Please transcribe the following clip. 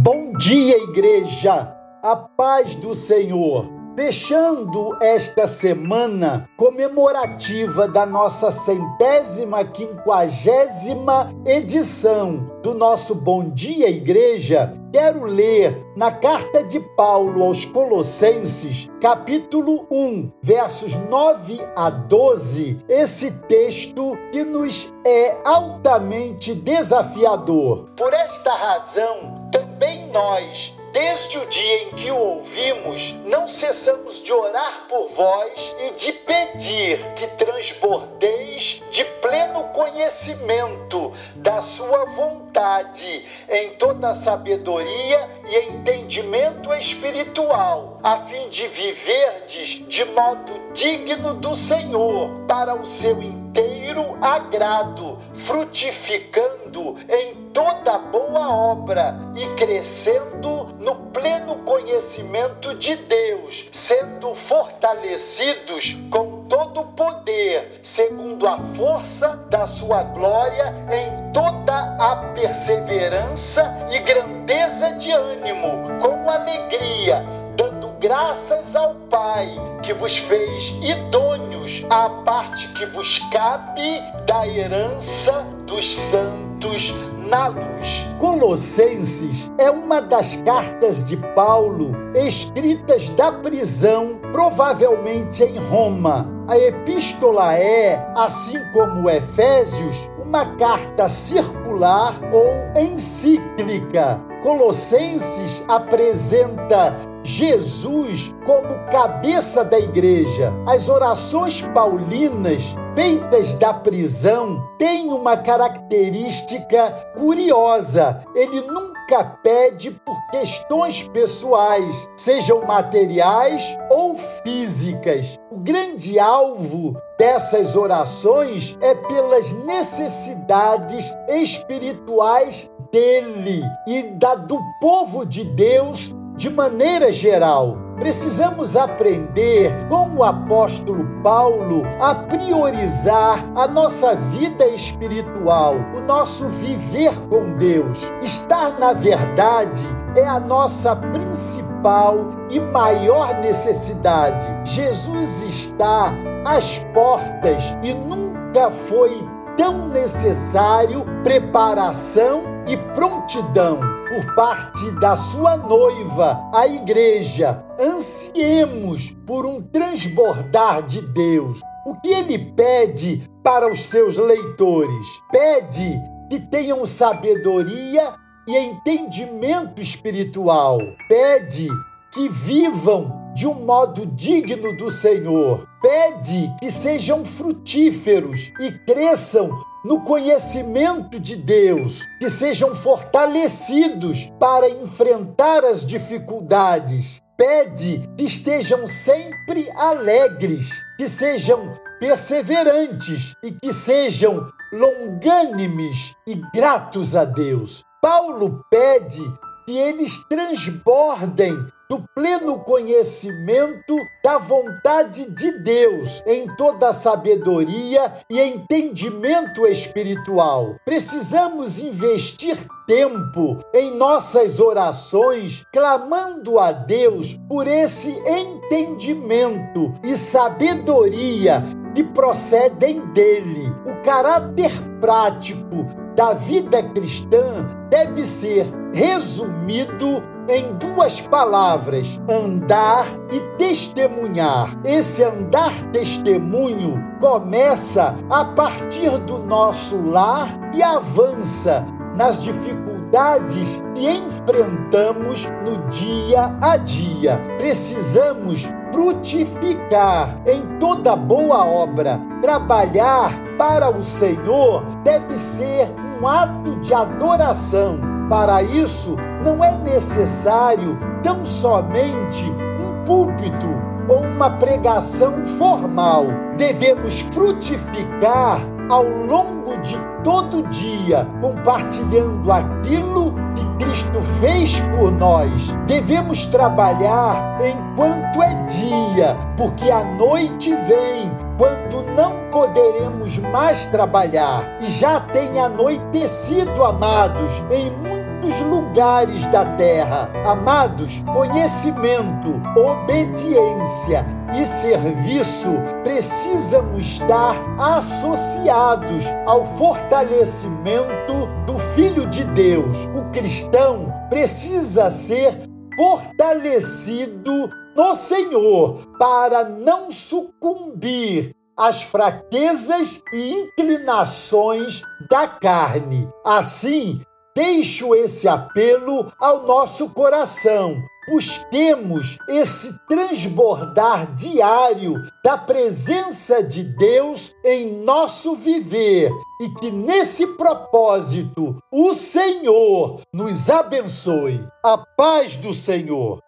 Bom dia, igreja! A paz do Senhor! Fechando esta semana comemorativa da nossa centésima quinquagésima edição do nosso Bom Dia Igreja, quero ler na carta de Paulo aos Colossenses, capítulo 1, versos 9 a 12, esse texto que nos é altamente desafiador. Por esta razão, nós Desde o dia em que o ouvimos, não cessamos de orar por vós e de pedir que transbordeis de pleno conhecimento da Sua vontade em toda sabedoria e entendimento espiritual, a fim de viverdes de modo digno do Senhor, para o seu inteiro agrado, frutificando em toda boa obra e crescendo no pleno conhecimento de Deus, sendo fortalecidos com todo o poder, segundo a força da sua glória, em toda a perseverança e grandeza de ânimo, com alegria, dando graças ao Pai que vos fez idôneos à parte que vos cabe da herança dos santos luz. Colossenses é uma das cartas de Paulo escritas da prisão, provavelmente em Roma. A epístola é, assim como Efésios, uma carta circular ou encíclica. Colossenses apresenta Jesus como cabeça da igreja. As orações paulinas feitas da prisão têm uma característica curiosa. Ele nunca pede por questões pessoais, sejam materiais ou físicas. O grande alvo dessas orações é pelas necessidades espirituais dele e da do povo de Deus de maneira geral. Precisamos aprender com o apóstolo Paulo a priorizar a nossa vida espiritual, o nosso viver com Deus. Estar na verdade é a nossa principal e maior necessidade. Jesus está às portas e nunca foi tão necessário preparação e prontidão por parte da sua noiva, a igreja. Ansiemos por um transbordar de Deus. O que ele pede para os seus leitores? Pede que tenham sabedoria e entendimento espiritual. Pede que vivam de um modo digno do Senhor. Pede que sejam frutíferos e cresçam no conhecimento de Deus, que sejam fortalecidos para enfrentar as dificuldades. Pede que estejam sempre alegres, que sejam perseverantes e que sejam longânimes e gratos a Deus. Paulo pede que eles transbordem do pleno conhecimento da vontade de Deus em toda sabedoria e entendimento espiritual. Precisamos investir tempo em nossas orações, clamando a Deus por esse entendimento e sabedoria que procedem dele. O caráter prático da vida cristã deve ser resumido em duas palavras: andar e testemunhar. Esse andar testemunho começa a partir do nosso lar e avança nas dificuldades que enfrentamos no dia a dia. Precisamos frutificar em toda boa obra. Trabalhar para o Senhor deve ser um ato de adoração para isso, não é necessário tão somente um púlpito ou uma pregação formal. Devemos frutificar ao longo de todo dia, compartilhando aquilo Cristo fez por nós. Devemos trabalhar enquanto é dia, porque a noite vem quando não poderemos mais trabalhar. E já tem anoitecido, amados, em muitos os lugares da terra. Amados, conhecimento, obediência e serviço precisam estar associados ao fortalecimento do Filho de Deus. O cristão precisa ser fortalecido no Senhor para não sucumbir às fraquezas e inclinações da carne. Assim, deixo esse apelo ao nosso coração. Busquemos esse transbordar diário da presença de Deus em nosso viver e que nesse propósito o Senhor nos abençoe. A paz do Senhor.